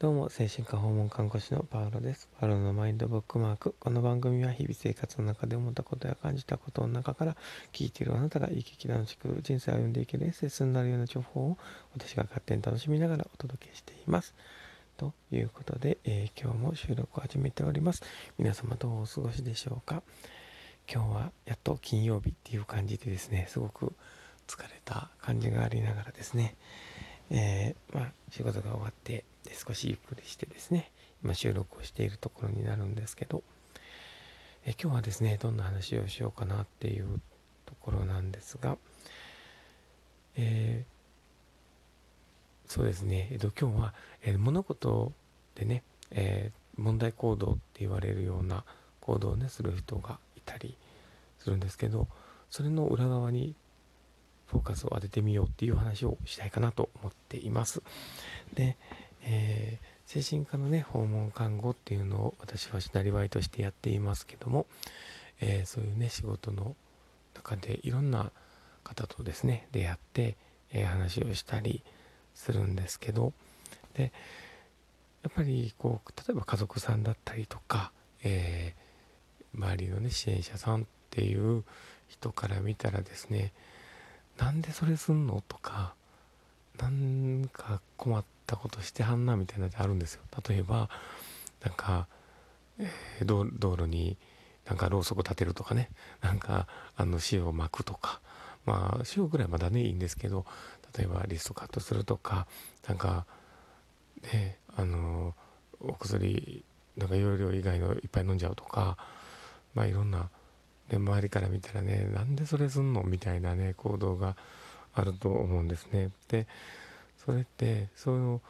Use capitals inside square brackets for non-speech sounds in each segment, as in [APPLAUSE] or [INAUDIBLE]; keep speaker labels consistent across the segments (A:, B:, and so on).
A: どうも、精神科訪問看護師のパウロです。パウロのマインドブックマーク。この番組は日々生活の中で思ったことや感じたことの中から聞いているあなたが生き生き楽しく人生を歩んでいけるエッセンスになるような情報を私が勝手に楽しみながらお届けしています。ということで、えー、今日も収録を始めております。皆様どうお過ごしでしょうか？今日はやっと金曜日っていう感じでですね、すごく疲れた感じがありながらですね、えー、まあ、仕事が終わって少しゆっくりしてですね今収録をしているところになるんですけどえ今日はですねどんな話をしようかなっていうところなんですが、えー、そうですね、えっと、今日は、え、物事でね、えー、問題行動って言われるような行動をねする人がいたりするんですけどそれの裏側にフォーカスを当ててみようっていう話をしたいかなと思っています。で、えー、精神科のね、訪問看護っていうのを私はなりわいとしてやっていますけども、えー、そういうね、仕事の中でいろんな方とですね、出会って、えー、話をしたりするんですけど、で、やっぱりこう、例えば家族さんだったりとか、え周りのね、支援者さんっていう人から見たらですね、なんでそれすんの？とか、なんか困ったことしてはんなみたいなのってあるんですよ。例えば、なんか、えー、道路になんかろうそく立てるとかね、なんかあの塩を巻くとか、まあ塩ぐらいまだねいいんですけど、例えばリストカットするとか、なんか、ね、あの、お薬、なんか容量以外のいっぱい飲んじゃうとか、まあいろんなで周りから見たらねなんでそれすんの？みたいなね行動があると思うんですね。でそれってそういう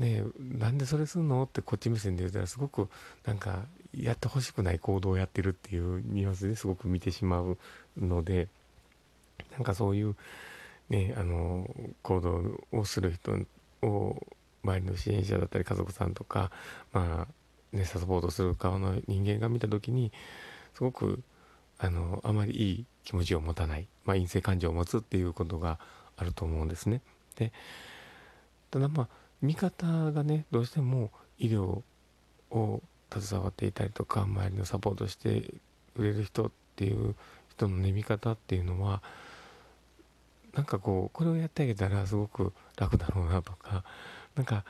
A: ねなんでそれすんの？ってこっち目線で言うたらすごくなんかやってほしくない行動をやってるっていうニュアンスですごく見てしまうのでなんかそういうねあの行動をする人を周りの支援者だったり家族さんとかまあねサポートする側の人間が見た時にすごくあの、あまりいい気持ちを持たない、まあ、陰性感情を持つっていうことがあると思うんですね。で、ただまあ、見方がね、どうしても医療を携わっていたりとか、周りのサポートしてくれる人っていう人のね、見方っていうのは、なんかこう、これをやってあげたらすごく楽だろうなとか、なんか、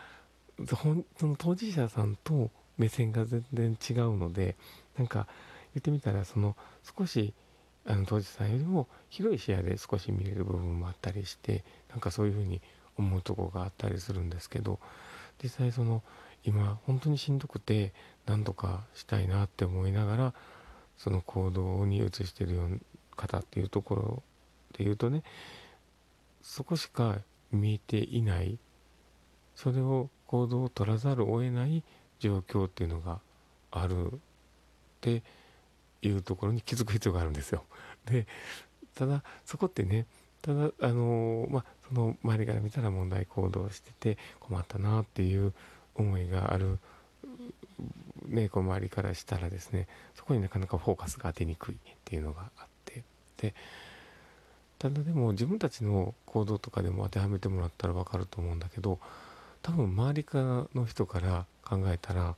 A: その当事者さんと目線が全然違うので、なんか、言ってみたらその少しあの当時さんよりも広い視野で少し見れる部分もあったりしてなんかそういうふうに思うとこがあったりするんですけど実際その今本当にしんどくて何とかしたいなって思いながらその行動に移してるような方っていうところで言うとねそこしか見えていないそれを行動を取らざるを得ない状況っていうのがある。っていうところに気づく必要があるんですよ。で、ただ、そこってね、ただ、あのまあ、その周りから見たら問題行動してて困ったなっていう思いがある、ね、こう周りからしたらですね、そこになかなかフォーカスが当てにくいっていうのがあって、で、ただでも自分たちの行動とかでも当てはめてもらったらわかると思うんだけど、多分周りからの人から考えたら、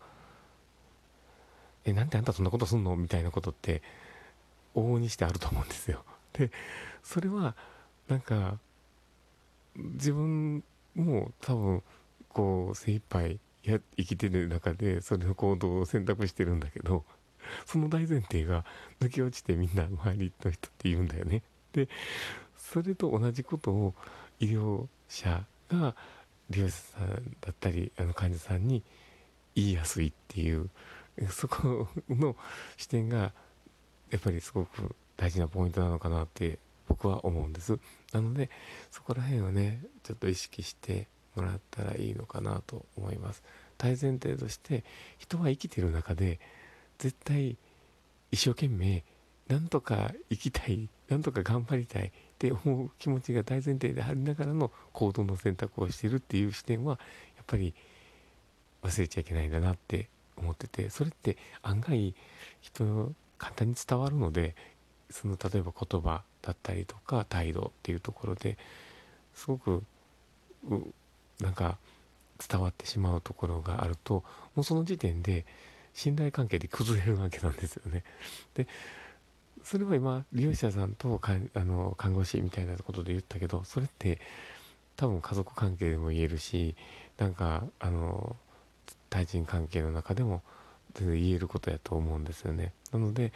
A: え、なんであんたそんなことすんの？みたいなことって、往々にしてあると思うんですよ。で、それは、なんか、自分も多分、こう、精一杯や生きてる中で、それの行動を選択してるんだけど、その大前提が抜け落ちてみんな周りの人って言うんだよね。で、それと同じことを医療者が利用者さんだったり、あの患者さんに言いやすいっていう [LAUGHS] そこの視点がやっぱりすごく大事なポイントなのかなって僕は思うんです。なのでそこら辺をねちょっと意識してもらったらいいのかなと思います。大前提として人は生きてる中で絶対一生懸命なんとか生きたいなんとか頑張りたいって思う気持ちが大前提でありながらの行動の選択をしてるっていう視点はやっぱり忘れちゃいけないんだなって思っててそれって案外人簡単に伝わるのでその例えば言葉だったりとか態度っていうところですごくなんか伝わってしまうところがあるともうその時点で信頼関係で崩れるわけなんですよね。でそれは今利用者さんとかあの看護師みたいなことで言ったけどそれって多分家族関係でも言えるしなんかあの対人関係の中でも全然言えることやと思うんですよね。なので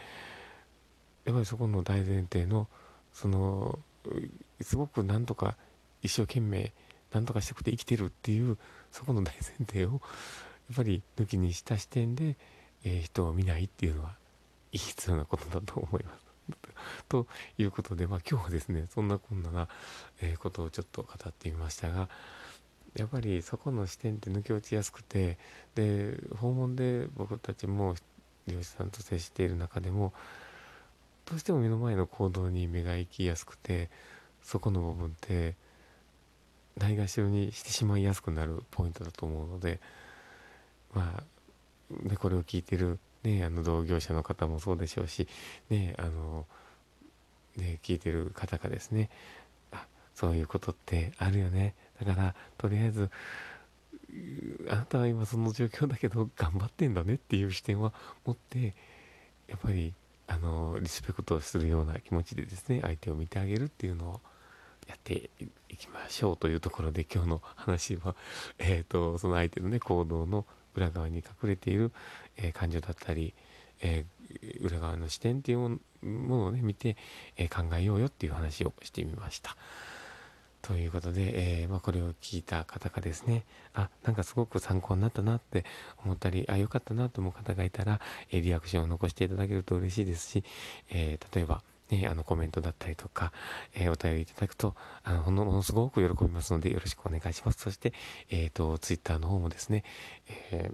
A: やっぱりそこの大前提のそのすごくなんとか一生懸命なんとかしたくて生きてるっていうそこの大前提をやっぱり抜きにした視点で、えー、人を見ないっていうのは必要なことだと思います。[LAUGHS] ということで、まあ、今日はですねそんなこんなな、え、ことをちょっと語ってみましたがやっぱりそこの視点って抜け落ちやすくてで訪問で僕たちも漁師さんと接している中でもどうしても目の前の行動に目が行きやすくてそこの部分ってないがしろにしてしまいやすくなるポイントだと思うのでまあ、ね、これを聞いてる、ね、あの同業者の方もそうでしょうし、ねあのね、聞いてる方がですねあそういうことってあるよね。だからとりあえずあなたは今その状況だけど頑張ってんだねっていう視点は持ってやっぱりあのリスペクトするような気持ちでですね相手を見てあげるっていうのをやっていきましょうというところで今日の話は、[LAUGHS] えーと、その相手のね行動の裏側に隠れている、えー、感情だったり、えー、裏側の視点っていうものをね見て、えー、考えようよっていう話をしてみました。ということで、えー、まあ、これを聞いた方がですね、あ、なんかすごく参考になったなって思ったり、あ、良かったなと思う方がいたら、えー、リアクションを残していただけると嬉しいですし、えー、例えば、ね、あのコメントだったりとか、えお便りいただくと、あの、ものすごく喜びますので、よろしくお願いします。そして、えっ、と、ツイッターの方もですね、え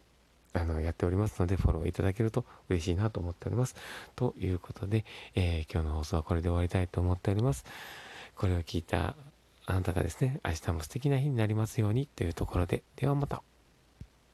A: あの、やっておりますので、フォローいただけると嬉しいなと思っております。ということで、え今日の放送はこれで終わりたいと思っております。これを聞いたあなたがですね、明日も素敵な日になりますようにというところで、ではまた。